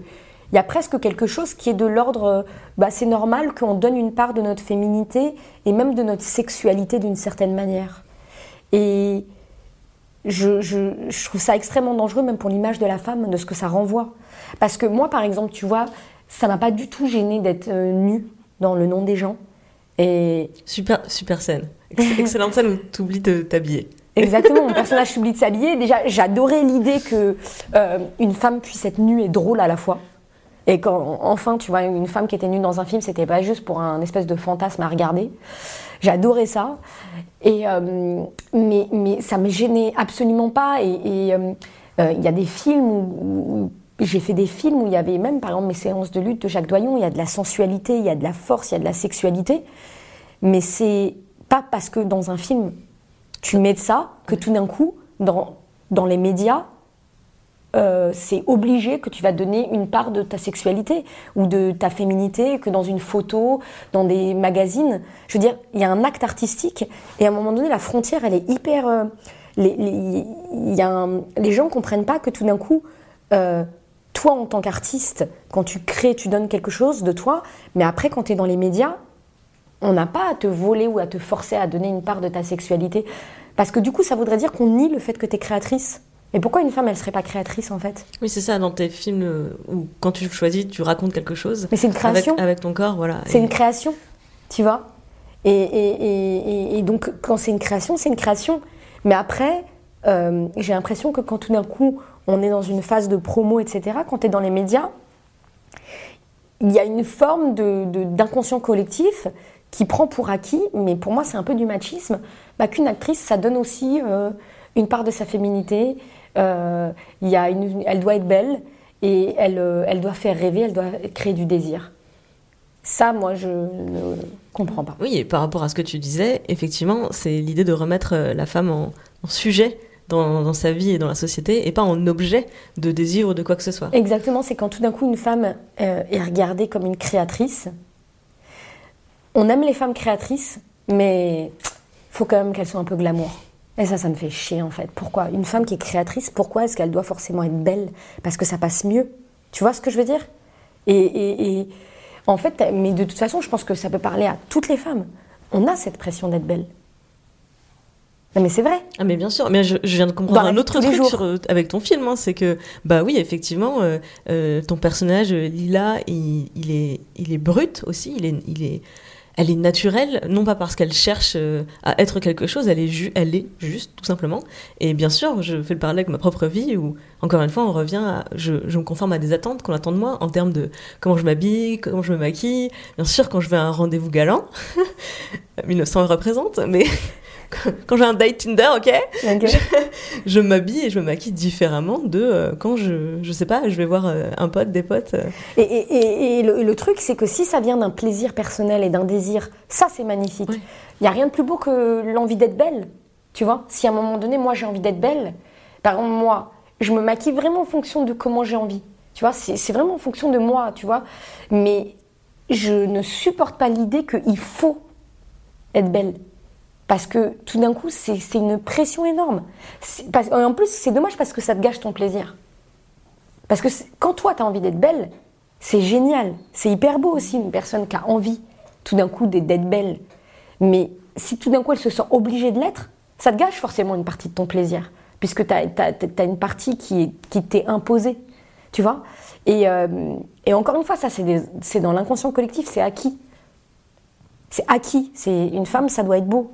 il y a presque quelque chose qui est de l'ordre, euh, bah, c'est normal qu'on donne une part de notre féminité et même de notre sexualité d'une certaine manière. Et je, je, trouve ça extrêmement dangereux, même pour l'image de la femme, de ce que ça renvoie. Parce que moi, par exemple, tu vois, ça m'a pas du tout gêné d'être euh, nue dans le nom des gens. Et super, super scène. Excellente scène où tu oublies de t'habiller. Exactement, mon personnage oublie de s'habiller. Déjà, j'adorais l'idée que euh, une femme puisse être nue et drôle à la fois. Et quand enfin, tu vois, une femme qui était nue dans un film, c'était pas juste pour un espèce de fantasme à regarder. J'adorais ça. Et euh, mais, mais ça me gênait absolument pas. Et il y a des films où j'ai fait des films où il y avait même, par exemple, mes séances de lutte de Jacques Doyon, il y a de la sensualité, il y a de la force, il y a de la sexualité. Mais c'est pas parce que dans un film, tu mets de ça, que tout d'un coup, dans, dans les médias, euh, c'est obligé que tu vas donner une part de ta sexualité ou de ta féminité, que dans une photo, dans des magazines. Je veux dire, il y a un acte artistique et à un moment donné, la frontière, elle est hyper. Euh, les, les, y a les gens comprennent pas que tout d'un coup, euh, toi, en tant qu'artiste, quand tu crées, tu donnes quelque chose de toi, mais après, quand tu es dans les médias, on n'a pas à te voler ou à te forcer à donner une part de ta sexualité. Parce que du coup, ça voudrait dire qu'on nie le fait que tu es créatrice. Et pourquoi une femme, elle serait pas créatrice en fait? Oui, c'est ça, dans tes films euh, où quand tu choisis, tu racontes quelque chose. Mais c'est une création. Avec, ton corps, voilà. C'est une création, tu vois? Et, et, et, donc, quand c'est une création, c'est une création. Mais après, euh, j'ai l'impression que quand tout d'un coup, on est dans une phase de promo, etc., quand tu es dans les médias, il y a une forme d'inconscient collectif qui prend pour acquis, mais pour moi c'est un peu du machisme, bah, qu'une actrice, ça donne aussi euh, une part de sa féminité. Euh, y a une, elle doit être belle et elle, euh, elle doit faire rêver, elle doit créer du désir. Ça, moi, je ne comprends pas. Oui, et par rapport à ce que tu disais, effectivement, c'est l'idée de remettre la femme en sujet dans, sa vie et dans la société, et pas en objet de désir ou de quoi que ce soit. Exactement, c'est quand tout d'un coup une femme euh, est regardée comme une créatrice. On aime les femmes créatrices, mais faut quand même qu'elles soient un peu glamour. Et ça, ça me fait chier en fait. Pourquoi? Une femme qui est créatrice, pourquoi est-ce qu'elle doit forcément être belle? Parce que ça passe mieux. Tu vois ce que je veux dire? Et, en fait, mais de toute façon, je pense que ça peut parler à toutes les femmes. On a cette pression d'être belle. Non mais c'est vrai. Ah mais bien sûr. Mais je, je viens de comprendre un autre truc sur, avec ton film, hein, c'est que bah oui effectivement, euh, euh, ton personnage euh, Lila, il, il est, il est brut aussi. Il est, il est, elle est naturelle, non pas parce qu'elle cherche euh, à être quelque chose, elle est, ju- elle est juste tout simplement. Et bien sûr, je fais le parallèle avec ma propre vie où encore une fois, on revient, à, je, je me conforme à des attentes qu'on attend de moi en termes de comment je m'habille, comment je me maquille. Bien sûr, quand je vais à un rendez-vous galant, 1900 représente, mais quand j'ai un date Tinder, ok, je m'habille et je me maquille différemment de euh, quand je, je sais pas, je vais voir euh, un pote, des potes. euh. Et, et- et- et le, truc, c'est que si ça vient d'un plaisir personnel et d'un désir, ça c'est magnifique. Il Ouais. n'y a rien de plus beau que l'envie d'être belle. Tu vois Si à un moment donné, moi j'ai envie d'être belle, par exemple, moi, je me maquille vraiment en fonction de comment j'ai envie. Tu vois C'est c'est vraiment en fonction de moi, tu vois Mais je ne supporte pas l'idée qu'il faut être belle. Parce que tout d'un coup, c'est une pression énorme. Parce- En plus, c'est dommage parce que ça te gâche ton plaisir. Parce que quand toi, tu as envie d'être belle, c'est génial. C'est hyper beau aussi, une personne qui a envie tout d'un coup d'être belle. Mais si tout d'un coup, elle se sent obligée de l'être, ça te gâche forcément une partie de ton plaisir. Puisque tu as, une partie qui, est- qui t'est imposée. Tu vois? Et, euh, et encore une fois, ça, c'est dans l'inconscient collectif, c'est acquis. C'est acquis. C'est une femme, ça doit être beau.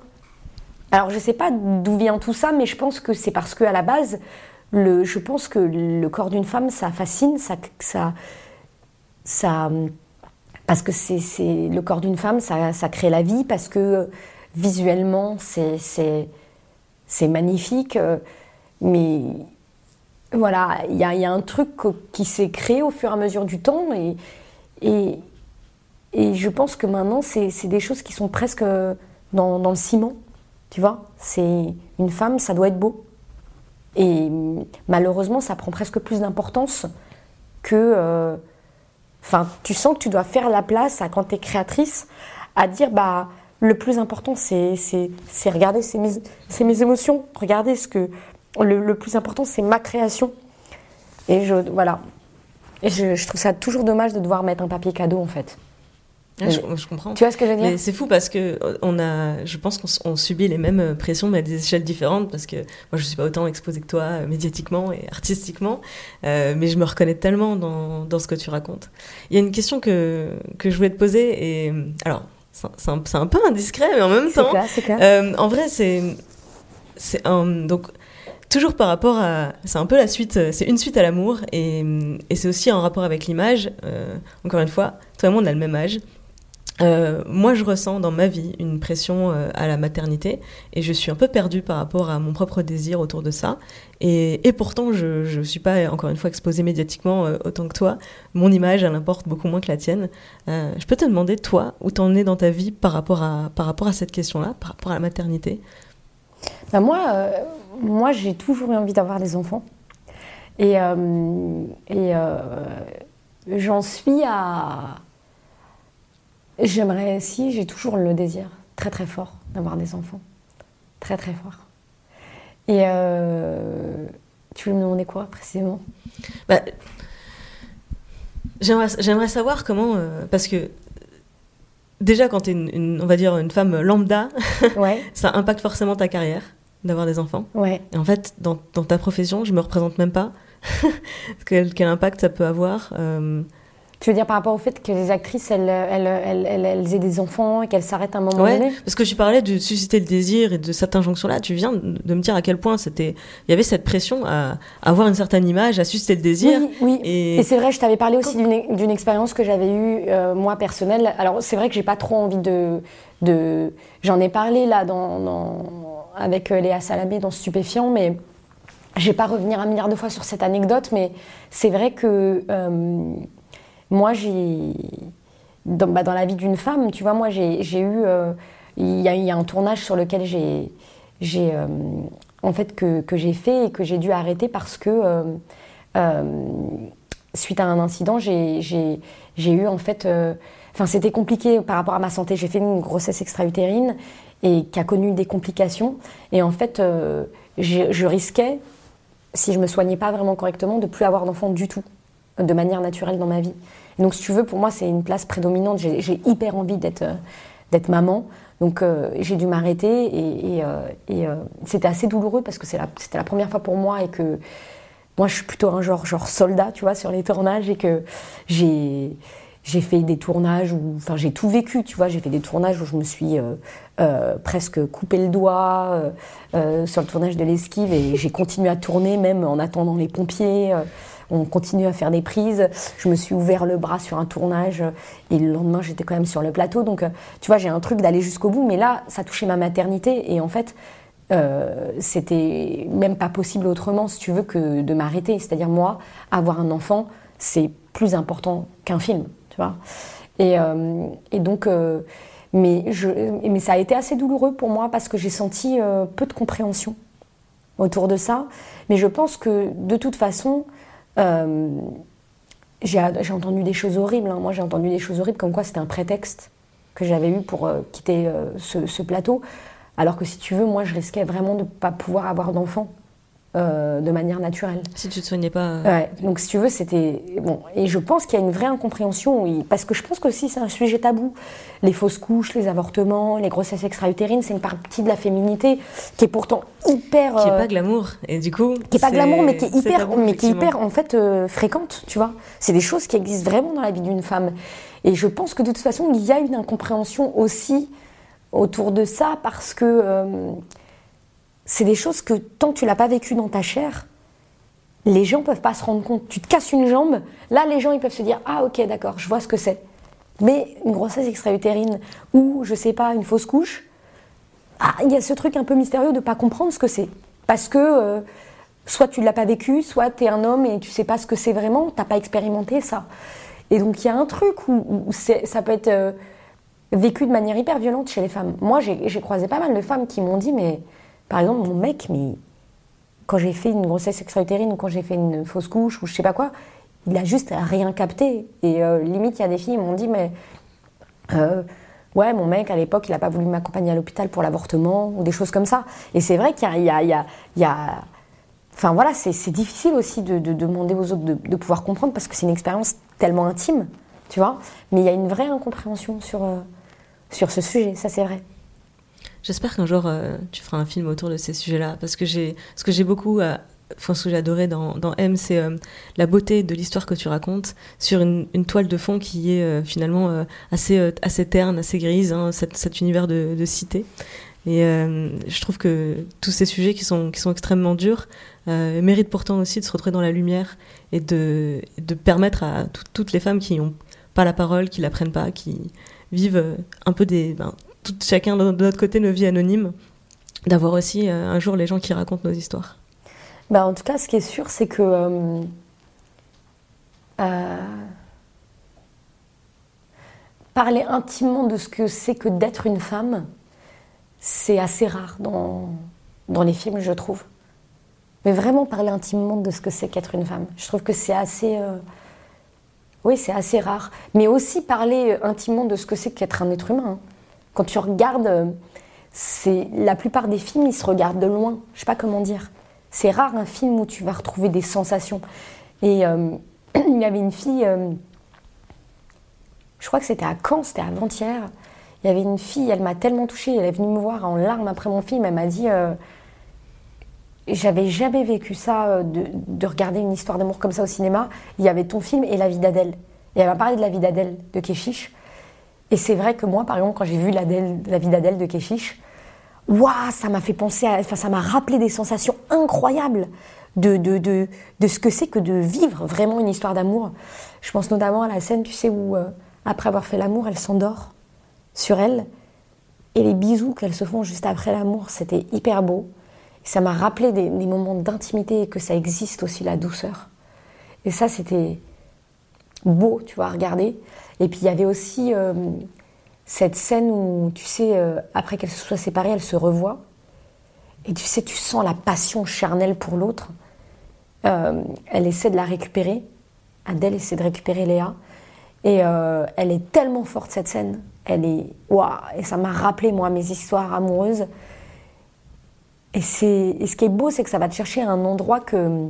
Alors je sais pas d'où vient tout ça, mais je pense que c'est parce que à la base, le, je pense que le corps d'une femme, ça fascine, ça, ça, ça parce que c'est, c'est le corps d'une femme, ça, ça crée la vie, parce que euh, visuellement, c'est, c'est, c'est magnifique, euh, mais voilà, il y y a un truc qui s'est créé au fur et à mesure du temps, et, et, et je pense que maintenant, c'est, des choses qui sont presque dans, dans le ciment. Tu vois, c'est une femme, ça doit être beau. Et malheureusement, ça prend presque plus d'importance que. euh, Enfin, tu sens que tu dois faire la place à quand tu es créatrice, à dire bah le plus important c'est c'est regarder c'est mes, émotions, regarder ce que le, plus important c'est ma création. Et je voilà. Et je trouve ça toujours dommage de devoir mettre un papier cadeau en fait. Ah, je, je comprends. Tu vois ce que je veux dire? C'est fou parce que euh, on a, je pense qu'on subit les mêmes euh, pressions, mais à des échelles différentes. Parce que moi, je suis pas autant exposée que toi, euh, médiatiquement et artistiquement, euh, mais je me reconnais tellement dans, dans ce que tu racontes. Il y a une question que que je voulais te poser et alors c'est un- un, peu indiscret, mais en même C'est temps, clair, c'est clair. euh, en vrai, c'est c'est donc toujours par rapport à c'est un peu la suite, c'est une suite à l'amour et, et c'est aussi en rapport avec l'image. Euh, encore une fois, toi et moi on a le même âge. Euh, moi, je ressens dans ma vie une pression euh, à la maternité et je suis un peu perdue par rapport à mon propre désir autour de ça. Et, pourtant, je ne suis pas, encore une fois, exposée médiatiquement euh, autant que toi. Mon image, elle importe beaucoup moins que la tienne. Je peux te demander, toi, où t'en es dans ta vie par rapport à, par rapport à cette question-là, par rapport à la maternité? Bah, moi, moi j'ai toujours eu envie d'avoir des enfants. Et, j'en suis à. J'aimerais, si, j'ai toujours le désir très très fort d'avoir des enfants. Très très fort. Et euh, tu veux me demander quoi précisément? Bah, J'aimerais j'aimerais savoir comment, euh, parce que déjà quand tu es une, une- on va dire une femme lambda, Ouais, ça impacte forcément ta carrière d'avoir des enfants. ouais. Et en fait, dans, dans ta profession, je me représente même pas quel, quel impact ça peut avoir. Euh, Tu veux dire par rapport au fait que les actrices, elles, elles, elles, elles, aient des enfants et qu'elles s'arrêtent à un moment Ouais, donné parce que tu parlais de susciter le désir et de cette injonction-là. Tu viens de me dire à quel point c'était, il y avait cette pression à avoir une certaine image, à susciter le désir. Oui, oui. Et, Et c'est vrai, je t'avais parlé aussi d'une d'une expérience que j'avais eue, euh, moi, personnelle. Alors, c'est vrai que j'ai pas trop envie de. de... J'en ai parlé, là, dans, dans- avec euh, Léa Salamé dans Stupéfiant, mais je vais pas revenir un milliard de fois sur cette anecdote, mais c'est vrai que euh, moi, j'ai. Dans, bah, dans la vie d'une femme, tu vois, moi, j'ai eu. euh, Il y, y a un tournage sur lequel j'ai. euh, en fait, que, que j'ai fait et que j'ai dû arrêter parce que. euh, suite à un incident, j'ai eu en fait. Enfin, c'était compliqué par rapport à ma santé. J'ai fait une grossesse extra-utérine et qui a connu des complications. Et en fait, je risquais, si je me soignais pas vraiment correctement, de plus avoir d'enfants du tout, de manière naturelle dans ma vie. Et donc, si tu veux, pour moi, c'est une place prédominante. J'ai hyper envie d'être euh, d'être maman. Donc, euh, j'ai dû m'arrêter et, et, euh, et, euh, c'était assez douloureux parce que c'était la première fois pour moi et que moi, je suis plutôt un genre, genre soldat, tu vois, sur les tournages et que j'ai j'ai fait des tournages où, enfin, j'ai tout vécu, tu vois. J'ai fait des tournages où je me suis euh, euh, presque coupé le doigt euh, euh, sur le tournage de l'esquive et j'ai continué à tourner même en attendant les pompiers. On continue à faire des prises. Je me suis ouvert le bras sur un tournage et le lendemain, j'étais quand même sur le plateau. Donc, euh, tu vois, j'ai un truc d'aller jusqu'au bout, mais là, ça touchait ma maternité et en fait, euh, c'était même pas possible autrement, si tu veux, que de m'arrêter. C'est-à-dire, moi, avoir un enfant, c'est plus important qu'un film, tu vois. Et, euh, donc, mais, ça a été assez douloureux pour moi parce que j'ai senti peu de compréhension autour de ça. Mais je pense que de toute façon, j'ai j'ai entendu des choses horribles. hein. Moi, j'ai entendu des choses horribles comme quoi c'était un prétexte que j'avais eu pour euh, quitter euh, ce, ce plateau. Alors que si tu veux, moi, je risquais vraiment de ne pas pouvoir avoir d'enfant euh, de manière naturelle. si tu te soignais pas, euh, Ouais, donc si tu veux, c'était bon. Et je pense qu'il y a une vraie incompréhension, parce que je pense que aussi c'est un sujet tabou. Les fausses couches, les avortements, les grossesses extra-utérines, c'est une partie de la féminité qui est pourtant hyper, qui est euh, pas glamour. Et du coup, qui est pas glamour, mais qui est hyper, tabou, mais qui est hyper en fait euh, fréquente, tu vois. C'est des choses qui existent vraiment dans la vie d'une femme. Et je pense que de toute façon, il y a une incompréhension aussi autour de ça parce que euh, c'est des choses que tant que tu l'as pas vécu dans ta chair, les gens peuvent pas se rendre compte. Tu te casses une jambe, là les gens ils peuvent se dire ah ok d'accord, je vois ce que c'est. Mais une grossesse extra-utérine ou je sais pas une fausse couche, ah, il y a ce truc un peu mystérieux de pas comprendre ce que c'est. Parce que euh, soit tu l'as pas vécu, soit tu es un homme et tu sais pas ce que c'est vraiment, t'as pas expérimenté ça. Et donc il y a un truc où, ça peut être euh, vécu de manière hyper violente chez les femmes. Moi j'ai croisé pas mal de femmes qui m'ont dit mais par exemple mon mec mais quand j'ai fait une grossesse extra-utérine quand j'ai fait une fausse couche ou je sais pas quoi, il a juste rien capté. Et euh, limite, il y a des filles qui m'ont dit, mais euh, ouais, mon mec, à l'époque, il n'a pas voulu m'accompagner à l'hôpital pour l'avortement ou des choses comme ça. Et c'est vrai qu'il y y y y a- Enfin voilà, c'est difficile aussi de, de demander aux autres de, de pouvoir comprendre parce que c'est une expérience tellement intime, tu vois. Mais il y a une vraie incompréhension sur, euh, sur ce sujet, ça c'est vrai. J'espère qu'un jour euh, tu feras un film autour de ces sujets-là, parce que ce que j'ai beaucoup, euh, enfin ce que j'ai adoré dans, dans M, c'est euh, la beauté de l'histoire que tu racontes sur une, toile de fond qui est finalement assez, assez terne, assez grise, hein, cet, univers de, cité. Et je trouve que tous ces sujets qui sont, qui sont extrêmement durs méritent pourtant aussi de se retrouver dans la lumière et de, de permettre à tout- toutes les femmes qui n'ont pas la parole, qui la prennent pas, qui vivent un peu des, ben, chacun de notre côté nos vies anonymes, d'avoir aussi euh, un jour les gens qui racontent nos histoires. Bah, en tout cas, ce qui est sûr, c'est que euh, euh, parler intimement de ce que c'est que d'être une femme, c'est assez rare dans, dans les films, je trouve. Mais vraiment parler intimement de ce que c'est qu'être une femme, je trouve que c'est assez. oui, c'est assez rare. Mais aussi parler intimement de ce que c'est qu'être un être humain. hein. Quand tu regardes, euh, c'est la plupart des films, ils se regardent de loin. Je sais pas comment dire. C'est rare un film où tu vas retrouver des sensations. Et euh, il y avait une fille, euh, je crois que c'était à Caen, c'était avant-hier. Il y avait une fille, elle m'a tellement touchée, elle est venue me voir en larmes après mon film, elle m'a dit J'avais jamais vécu ça, de, de regarder une histoire d'amour comme ça au cinéma. Il y avait ton film et la vie d'Adèle. Et elle m'a parlé de la vie d'Adèle de Keshish. Et c'est vrai que moi, par exemple, quand j'ai vu la vie d'Adèle de Keshish, waouh, ça m'a fait penser. Enfin, ça m'a rappelé des sensations incroyables de, de, de, de ce que c'est que de vivre vraiment une histoire d'amour. Je pense notamment à la scène, tu sais, où euh, après avoir fait l'amour, elle s'endort sur elle. Et les bisous qu'elles se font juste après l'amour, c'était hyper beau. Ça m'a rappelé des moments d'intimité et que ça existe aussi, la douceur. Et ça, c'était beau, tu vois, à regarder. Et puis il y avait aussi euh, cette scène où, tu sais, euh, après qu'elle se soit séparée, elle se revoit. Et tu sais, tu sens la passion charnelle pour l'autre. Euh, elle essaie de la récupérer. Adèle essaie de récupérer Léa. Et elle est tellement forte, cette scène. Elle est. Waouh Et ça m'a rappelé, moi, mes histoires amoureuses. Et, et ce qui est beau, c'est que ça va te chercher un endroit que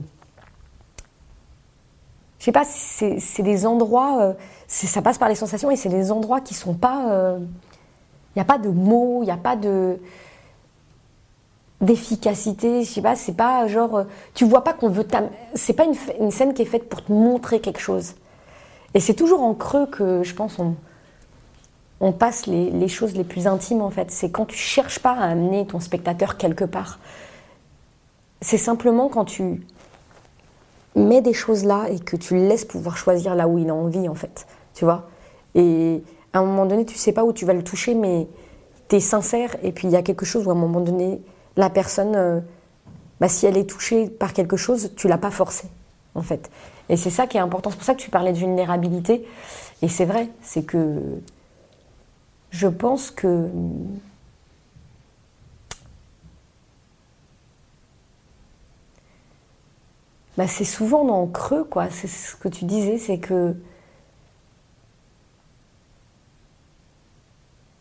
je sais pas, c'est des endroits, euh, ça passe par les sensations et c'est des endroits qui sont pas. Il euh, n'y a pas de mots, il n'y a pas de d'efficacité, je sais pas, c'est pas genre. Euh, tu vois pas qu'on veut. C'est pas une, scène qui est faite pour te montrer quelque chose. Et c'est toujours en creux que je pense on, on passe les, les choses les plus intimes en fait. C'est quand tu cherches pas à amener ton spectateur quelque part. C'est simplement quand tu mets des choses là et que tu laisses pouvoir choisir là où il a envie, en fait. Tu vois? Et à un moment donné, tu sais pas où tu vas le toucher, mais tu es sincère. Et puis il y a quelque chose où à un moment donné, la personne, euh, bah, si elle est touchée par quelque chose, tu l'as pas forcé, en fait. Et c'est ça qui est important. C'est pour ça que tu parlais de vulnérabilité. Et c'est vrai, c'est que je pense que bah, c'est souvent dans le creux, quoi. C'est ce que tu disais, c'est que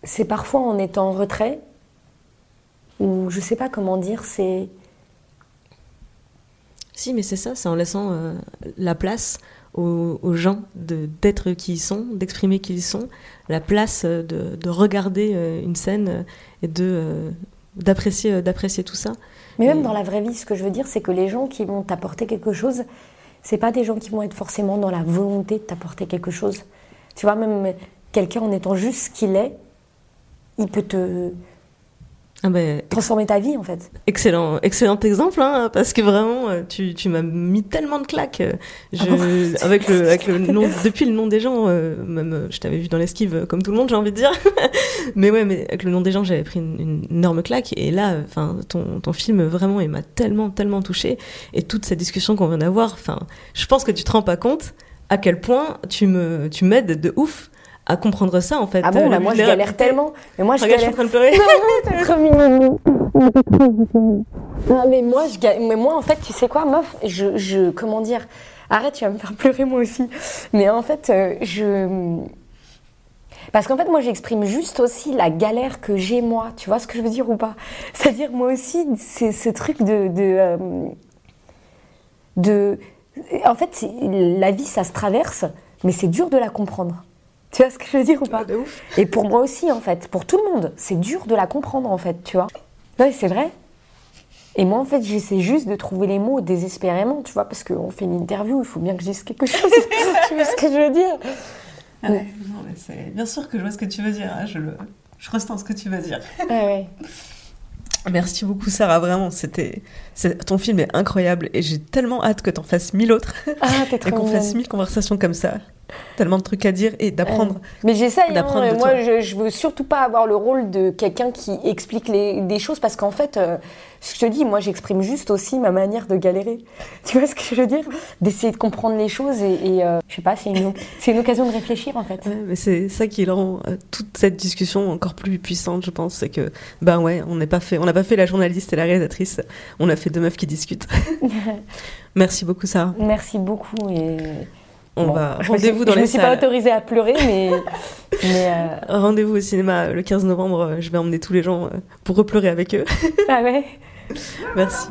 c'est parfois en étant en retrait, ou je sais pas comment dire, c'est. Si, mais c'est ça, c'est en laissant euh, la place aux, gens d'être qui ils sont, d'exprimer qui ils sont, la place de, de regarder euh, une scène et de euh, d'apprécier d'apprécier tout ça. Mais même dans la vraie vie, ce que je veux dire, c'est que les gens qui vont t'apporter quelque chose, c'est pas des gens qui vont être forcément dans la volonté de t'apporter quelque chose. Tu vois, même quelqu'un en étant juste ce qu'il est, il peut te ah ben, transformer ta vie en fait. Excellent, excellent exemple, hein, parce que vraiment, euh, tu, tu m'as mis tellement de claques. Euh, je, ah avec le, avec le nom, depuis le nom des gens, euh, même je t'avais vu dans l'esquive comme tout le monde, j'ai envie de dire. mais ouais, mais avec le nom des gens, j'avais pris une, énorme claque. Et là, enfin, ton, ton film vraiment, il m'a tellement, tellement touché. Et toute cette discussion qu'on vient d'avoir, enfin, je pense que tu te rends pas compte à quel point tu me, tu m'aides de ouf à comprendre ça en fait. Ah bon, bah, moi je galère tellement. Mais moi je Regarde, galère. Je suis en train de pleurer. mignon. mais moi je galère. Mais moi en fait, tu sais quoi, meuf, je, je comment dire Arrête, tu vas me faire pleurer moi aussi. Mais en fait, euh, je parce qu'en fait, moi, j'exprime juste aussi la galère que j'ai moi. Tu vois ce que je veux dire ou pas? C'est-à-dire, moi aussi, c'est ce truc de. de, euh, de... En fait, la vie, ça se traverse, mais c'est dur de la comprendre. Tu vois ce que je veux dire ou pas Et pour moi aussi, en fait, pour tout le monde, c'est dur de la comprendre, en fait, tu vois. Oui, c'est vrai. Et moi, en fait, j'essaie juste de trouver les mots désespérément, tu vois, parce qu'on fait une interview, il faut bien que je dise quelque chose. tu vois ce que je veux dire ah ouais, non, mais Bien sûr que je vois ce que tu veux dire, hein, je, le... je ressens ce que tu veux dire. Ah ouais. Merci beaucoup Sarah, vraiment, c'était ton film est incroyable et j'ai tellement hâte que tu en fasses mille autres ah, et qu'on fasse mille conversations comme ça tellement de trucs à dire et d'apprendre. mais j'essaye, hein, moi je, je, veux surtout pas avoir le rôle de quelqu'un qui explique les, des choses parce qu'en fait, euh, ce que je te dis, moi j'exprime juste aussi ma manière de galérer. Tu vois ce que je veux dire? D'essayer de comprendre les choses et, euh, je sais pas, c'est une, une, occasion de réfléchir en fait. mais c'est ça qui rend euh, toute cette discussion encore plus puissante, je pense. C'est que, ben ouais, on n'a pas, fait, on pas fait la journaliste et la réalisatrice, on a fait deux meufs qui discutent. Merci beaucoup, Sarah. Merci beaucoup et. On va rendez-vous dans les salles. Je me suis pas autorisée à pleurer, mais. Euh, rendez-vous au cinéma le 15 novembre. Je vais emmener tous les gens euh, pour repleurer avec eux. Ah ouais. Merci.